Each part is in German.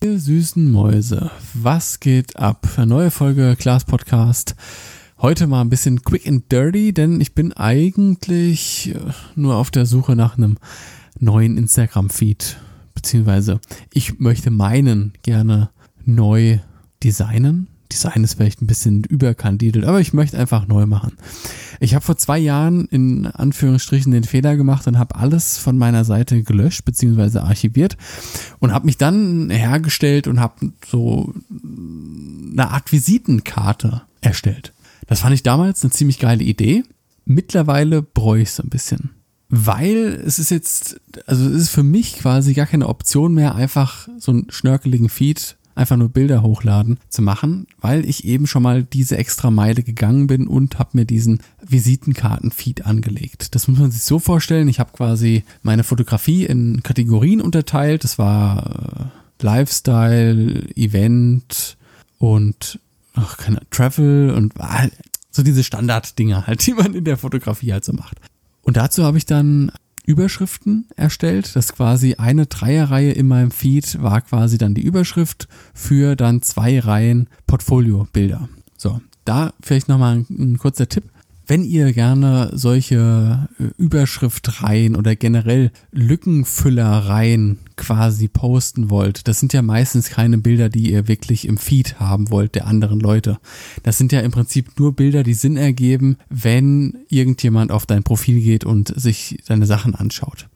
Ihr süßen Mäuse, was geht ab? Eine neue Folge Klaas Podcast. Heute mal ein bisschen quick and dirty, denn ich bin eigentlich äh, nur auf der Suche nach einem neuen Instagram-Feed. Beziehungsweise ich möchte meinen gerne neu designen. Design ist vielleicht ein bisschen überkandidelt, aber ich möchte einfach neu machen. Ich habe vor zwei Jahren in Anführungsstrichen den Fehler gemacht und habe alles von meiner Seite gelöscht bzw. archiviert und habe mich dann hergestellt und habe so eine Art Visitenkarte erstellt. Das fand ich damals eine ziemlich geile Idee. Mittlerweile bräuchte ich es ein bisschen. Weil es ist jetzt, also es ist für mich quasi gar keine Option mehr, einfach so einen schnörkeligen Feed einfach nur Bilder hochladen zu machen, weil ich eben schon mal diese extra Meile gegangen bin und habe mir diesen Visitenkarten-Feed angelegt. Das muss man sich so vorstellen. Ich habe quasi meine Fotografie in Kategorien unterteilt. Das war äh, Lifestyle, Event und ach, keine Travel und äh, so diese Standarddinger halt, die man in der Fotografie halt so macht. Und dazu habe ich dann Überschriften erstellt. Das quasi eine Dreierreihe in meinem Feed war quasi dann die Überschrift für dann zwei Reihen Portfolio-Bilder. So, da vielleicht nochmal ein, ein kurzer Tipp. Wenn ihr gerne solche äh, Überschriftreihen oder generell Lückenfüllereien quasi posten wollt, das sind ja meistens keine Bilder, die ihr wirklich im Feed haben wollt der anderen Leute. Das sind ja im Prinzip nur Bilder, die Sinn ergeben, wenn irgendjemand auf dein Profil geht und sich deine Sachen anschaut.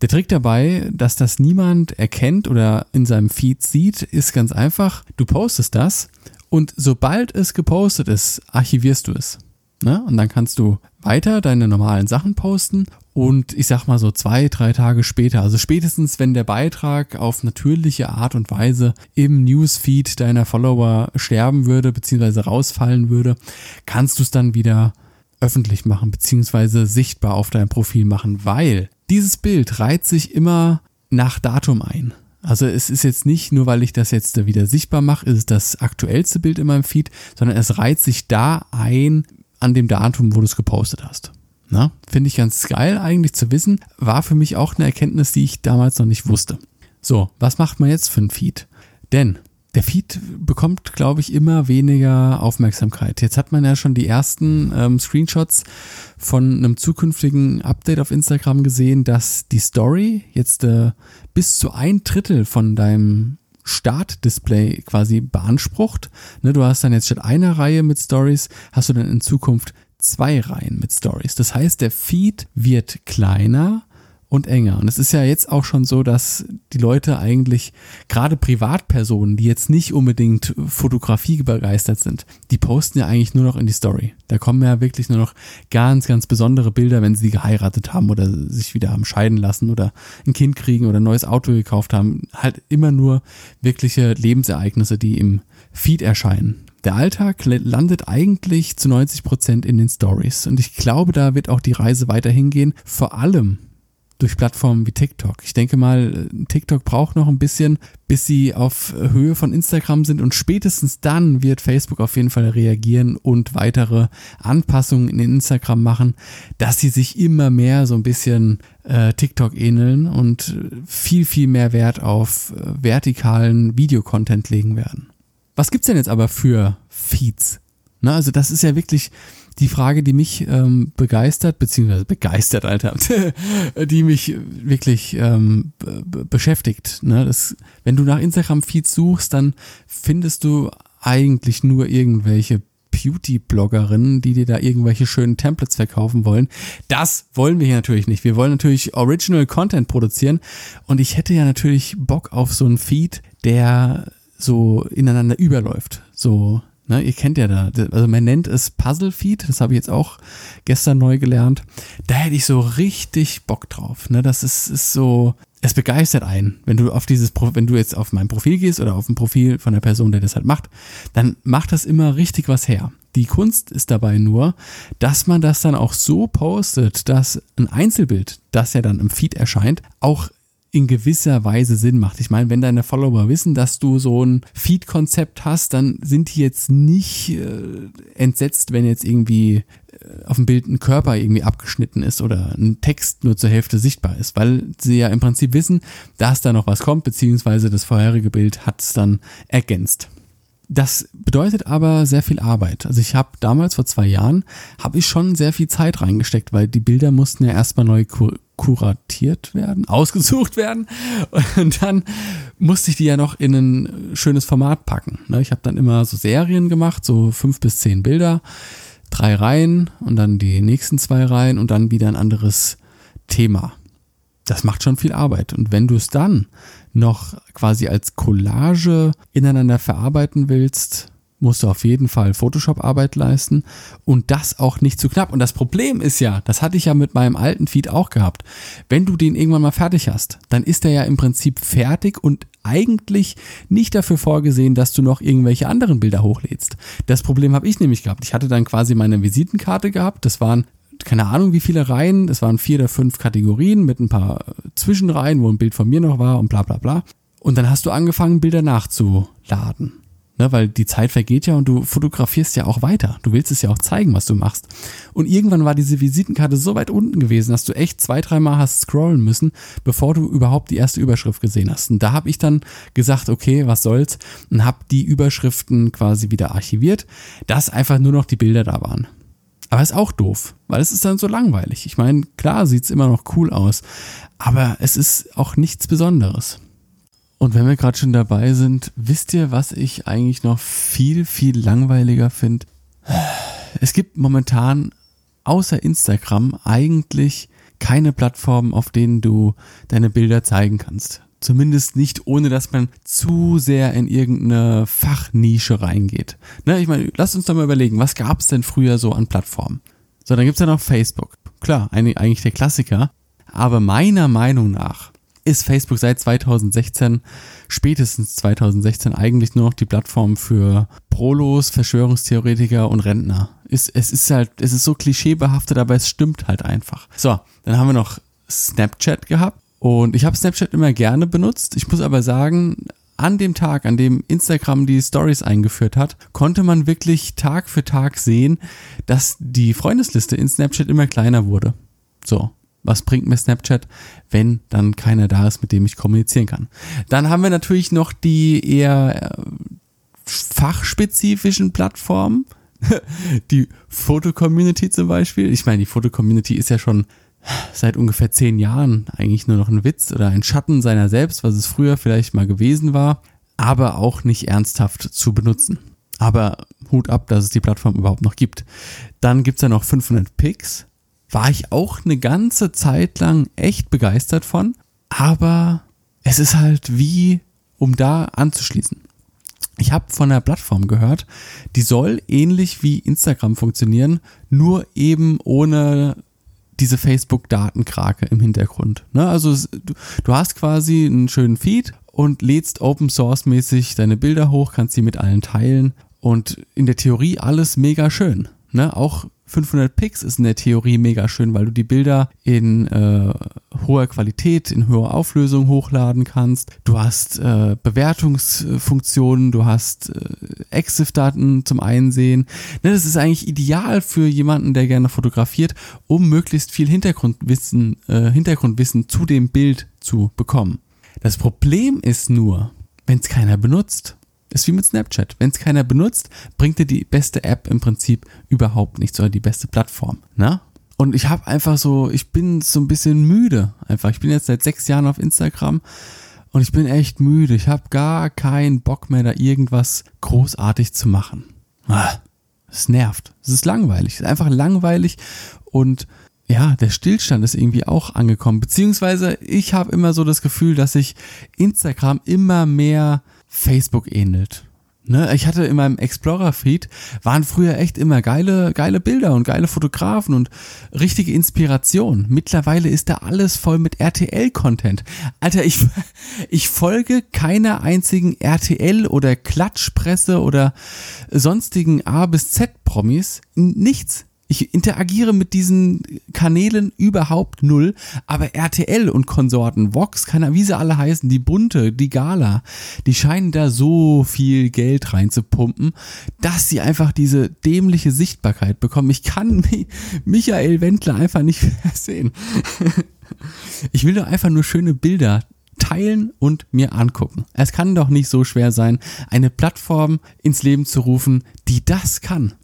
Der Trick dabei, dass das niemand erkennt oder in seinem Feed sieht, ist ganz einfach. Du postest das und sobald es gepostet ist, archivierst du es. Ne? Und dann kannst du weiter deine normalen Sachen posten und ich sag mal so zwei, drei Tage später, also spätestens wenn der Beitrag auf natürliche Art und Weise im Newsfeed deiner Follower sterben würde, beziehungsweise rausfallen würde, kannst du es dann wieder öffentlich machen, beziehungsweise sichtbar auf deinem Profil machen, weil dieses Bild reiht sich immer nach Datum ein. Also es ist jetzt nicht nur, weil ich das jetzt wieder sichtbar mache, ist es das aktuellste Bild in meinem Feed, sondern es reiht sich da ein, an dem Datum, wo du es gepostet hast. Na, finde ich ganz geil eigentlich zu wissen. War für mich auch eine Erkenntnis, die ich damals noch nicht wusste. So, was macht man jetzt für ein Feed? Denn der Feed bekommt, glaube ich, immer weniger Aufmerksamkeit. Jetzt hat man ja schon die ersten ähm, Screenshots von einem zukünftigen Update auf Instagram gesehen, dass die Story jetzt äh, bis zu ein Drittel von deinem Startdisplay quasi beansprucht. Ne, du hast dann jetzt statt einer Reihe mit Stories, hast du dann in Zukunft zwei Reihen mit Stories. Das heißt, der Feed wird kleiner und enger. Und es ist ja jetzt auch schon so, dass die Leute eigentlich, gerade Privatpersonen, die jetzt nicht unbedingt Fotografie begeistert sind, die posten ja eigentlich nur noch in die Story. Da kommen ja wirklich nur noch ganz, ganz besondere Bilder, wenn sie geheiratet haben oder sich wieder haben scheiden lassen oder ein Kind kriegen oder ein neues Auto gekauft haben. Halt immer nur wirkliche Lebensereignisse, die im Feed erscheinen. Der Alltag landet eigentlich zu 90 Prozent in den Stories. Und ich glaube, da wird auch die Reise weiterhin gehen. Vor allem durch Plattformen wie TikTok. Ich denke mal, TikTok braucht noch ein bisschen, bis sie auf Höhe von Instagram sind und spätestens dann wird Facebook auf jeden Fall reagieren und weitere Anpassungen in Instagram machen, dass sie sich immer mehr so ein bisschen äh, TikTok ähneln und viel, viel mehr Wert auf äh, vertikalen Videocontent legen werden. Was gibt's denn jetzt aber für Feeds? Na, also das ist ja wirklich die Frage, die mich ähm, begeistert, beziehungsweise begeistert, Alter, die mich wirklich ähm, beschäftigt. Ne? Das, wenn du nach Instagram-Feeds suchst, dann findest du eigentlich nur irgendwelche Beauty-Bloggerinnen, die dir da irgendwelche schönen Templates verkaufen wollen. Das wollen wir hier natürlich nicht. Wir wollen natürlich Original Content produzieren und ich hätte ja natürlich Bock auf so einen Feed, der so ineinander überläuft. So Ne, ihr kennt ja da, also man nennt es Puzzle Feed, das habe ich jetzt auch gestern neu gelernt. Da hätte ich so richtig Bock drauf. Ne, das ist, ist so, es begeistert einen, wenn du auf dieses, wenn du jetzt auf mein Profil gehst oder auf ein Profil von der Person, der das halt macht, dann macht das immer richtig was her. Die Kunst ist dabei nur, dass man das dann auch so postet, dass ein Einzelbild, das ja dann im Feed erscheint, auch in gewisser Weise Sinn macht. Ich meine, wenn deine Follower wissen, dass du so ein Feed-Konzept hast, dann sind die jetzt nicht äh, entsetzt, wenn jetzt irgendwie äh, auf dem Bild ein Körper irgendwie abgeschnitten ist oder ein Text nur zur Hälfte sichtbar ist, weil sie ja im Prinzip wissen, dass da noch was kommt, beziehungsweise das vorherige Bild hat es dann ergänzt. Das bedeutet aber sehr viel Arbeit. Also ich habe damals vor zwei Jahren, habe ich schon sehr viel Zeit reingesteckt, weil die Bilder mussten ja erstmal neu kuratiert werden, ausgesucht werden und dann musste ich die ja noch in ein schönes Format packen. Ne? Ich habe dann immer so Serien gemacht, so fünf bis zehn Bilder, drei Reihen und dann die nächsten zwei Reihen und dann wieder ein anderes Thema. Das macht schon viel Arbeit. Und wenn du es dann noch quasi als Collage ineinander verarbeiten willst, musst du auf jeden Fall Photoshop-Arbeit leisten und das auch nicht zu knapp. Und das Problem ist ja, das hatte ich ja mit meinem alten Feed auch gehabt. Wenn du den irgendwann mal fertig hast, dann ist er ja im Prinzip fertig und eigentlich nicht dafür vorgesehen, dass du noch irgendwelche anderen Bilder hochlädst. Das Problem habe ich nämlich gehabt. Ich hatte dann quasi meine Visitenkarte gehabt. Das waren keine Ahnung wie viele Reihen, es waren vier oder fünf Kategorien mit ein paar Zwischenreihen, wo ein Bild von mir noch war und bla bla bla. Und dann hast du angefangen, Bilder nachzuladen. Ne, weil die Zeit vergeht ja und du fotografierst ja auch weiter. Du willst es ja auch zeigen, was du machst. Und irgendwann war diese Visitenkarte so weit unten gewesen, dass du echt zwei, dreimal hast scrollen müssen, bevor du überhaupt die erste Überschrift gesehen hast. Und da habe ich dann gesagt, okay, was soll's, und habe die Überschriften quasi wieder archiviert, dass einfach nur noch die Bilder da waren. Aber ist auch doof, weil es ist dann so langweilig. Ich meine, klar sieht's immer noch cool aus, aber es ist auch nichts Besonderes. Und wenn wir gerade schon dabei sind, wisst ihr, was ich eigentlich noch viel, viel langweiliger finde? Es gibt momentan außer Instagram eigentlich keine Plattformen, auf denen du deine Bilder zeigen kannst. Zumindest nicht, ohne dass man zu sehr in irgendeine Fachnische reingeht. Ne, ich meine, lasst uns doch mal überlegen, was gab es denn früher so an Plattformen? So, dann gibt's ja noch Facebook. Klar, eigentlich der Klassiker. Aber meiner Meinung nach ist Facebook seit 2016, spätestens 2016, eigentlich nur noch die Plattform für Prolos, Verschwörungstheoretiker und Rentner. Ist, es ist halt, es ist so klischeebehaftet, aber es stimmt halt einfach. So, dann haben wir noch Snapchat gehabt. Und ich habe Snapchat immer gerne benutzt. Ich muss aber sagen, an dem Tag, an dem Instagram die Stories eingeführt hat, konnte man wirklich Tag für Tag sehen, dass die Freundesliste in Snapchat immer kleiner wurde. So. Was bringt mir Snapchat, wenn dann keiner da ist, mit dem ich kommunizieren kann? Dann haben wir natürlich noch die eher äh, fachspezifischen Plattformen. die Foto-Community zum Beispiel. Ich meine, die Foto-Community ist ja schon seit ungefähr zehn Jahren eigentlich nur noch ein Witz oder ein Schatten seiner selbst, was es früher vielleicht mal gewesen war, aber auch nicht ernsthaft zu benutzen. Aber Hut ab, dass es die Plattform überhaupt noch gibt. Dann gibt's ja noch 500 Pix. War ich auch eine ganze Zeit lang echt begeistert von. Aber es ist halt wie, um da anzuschließen. Ich habe von der Plattform gehört, die soll ähnlich wie Instagram funktionieren, nur eben ohne diese Facebook-Datenkrake im Hintergrund. Ne? Also du, hast quasi einen schönen Feed und lädst Open Source mäßig deine Bilder hoch, kannst sie mit allen teilen und in der Theorie alles mega schön. Ne? Auch 500 Pix ist in der Theorie mega schön, weil du die Bilder in äh, hoher Qualität, in hoher Auflösung hochladen kannst. Du hast äh, Bewertungsfunktionen, du hast äh, EXIF-Daten zum Einsehen. Ne, das ist eigentlich ideal für jemanden, der gerne fotografiert, um möglichst viel Hintergrundwissen, äh, Hintergrundwissen zu dem Bild zu bekommen. Das Problem ist nur, wenn es keiner benutzt. Ist wie mit Snapchat. Wenn es keiner benutzt, bringt dir die beste App im Prinzip überhaupt nichts oder die beste Plattform. Ne? Und ich habe einfach so, ich bin so ein bisschen müde. Einfach, ich bin jetzt seit sechs Jahren auf Instagram und ich bin echt müde. Ich habe gar keinen Bock mehr, da irgendwas großartig zu machen. Ah, es nervt. Es ist langweilig. Es ist einfach langweilig und ja, der Stillstand ist irgendwie auch angekommen. Beziehungsweise ich habe immer so das Gefühl, dass sich Instagram immer mehr Facebook ähnelt. Ne, ich hatte in meinem Explorer-Feed waren früher echt immer geile, geile Bilder und geile Fotografen und richtige Inspiration. Mittlerweile ist da alles voll mit RTL-Content. Alter, ich, ich folge keiner einzigen RTL oder Klatschpresse oder sonstigen A bis Z Promis. Nichts. Ich interagiere mit diesen Kanälen überhaupt null, aber RTL und Konsorten, Vox, keine wie sie alle heißen, die Bunte, die Gala, die scheinen da so viel Geld reinzupumpen, dass sie einfach diese dämliche Sichtbarkeit bekommen. Ich kann Michael Wendler einfach nicht mehr sehen. Ich will doch einfach nur schöne Bilder teilen und mir angucken. Es kann doch nicht so schwer sein, eine Plattform ins Leben zu rufen, die das kann.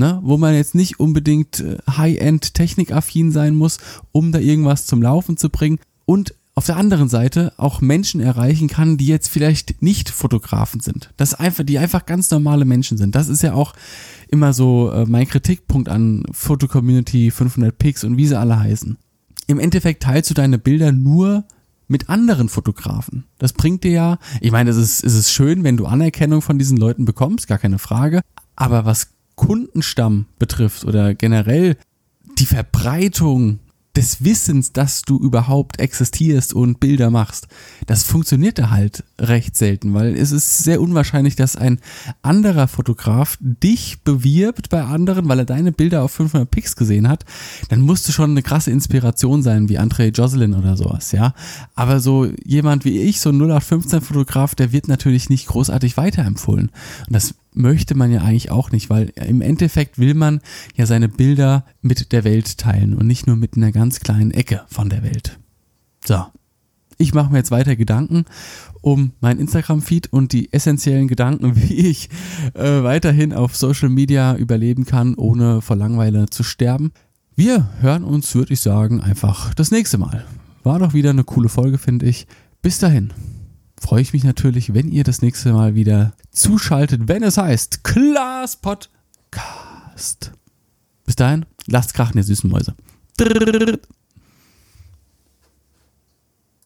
Ne? Wo man jetzt nicht unbedingt äh, High-End technikaffin sein muss, um da irgendwas zum Laufen zu bringen. Und auf der anderen Seite auch Menschen erreichen kann, die jetzt vielleicht nicht Fotografen sind. Das einfach, die einfach ganz normale Menschen sind. Das ist ja auch immer so äh, mein Kritikpunkt an Foto-Community 500 Pix und wie sie alle heißen. Im Endeffekt teilst du deine Bilder nur mit anderen Fotografen. Das bringt dir ja, ich meine, es ist, es ist schön, wenn du Anerkennung von diesen Leuten bekommst, gar keine Frage. Aber was Kundenstamm betrifft oder generell die Verbreitung des Wissens, dass du überhaupt existierst und Bilder machst, das funktioniert da halt recht selten, weil es ist sehr unwahrscheinlich, dass ein anderer Fotograf dich bewirbt bei anderen, weil er deine Bilder auf 500 Pix gesehen hat. Dann musst du schon eine krasse Inspiration sein, wie André Jocelyn oder sowas, ja. Aber so jemand wie ich, so ein 0815 Fotograf, der wird natürlich nicht großartig weiterempfohlen. Und das möchte man ja eigentlich auch nicht, weil im Endeffekt will man ja seine Bilder mit der Welt teilen und nicht nur mit einer ganz kleinen Ecke von der Welt. So. Ich mache mir jetzt weiter Gedanken um mein Instagram-Feed und die essentiellen Gedanken, wie ich äh, weiterhin auf Social Media überleben kann, ohne vor Langweile zu sterben. Wir hören uns, würde ich sagen, einfach das nächste Mal. War doch wieder eine coole Folge, finde ich. Bis dahin freue ich mich natürlich, wenn ihr das nächste Mal wieder zuschaltet, wenn es heißt Klaas Podcast. Bis dahin, lasst krachen, ihr süßen Mäuse.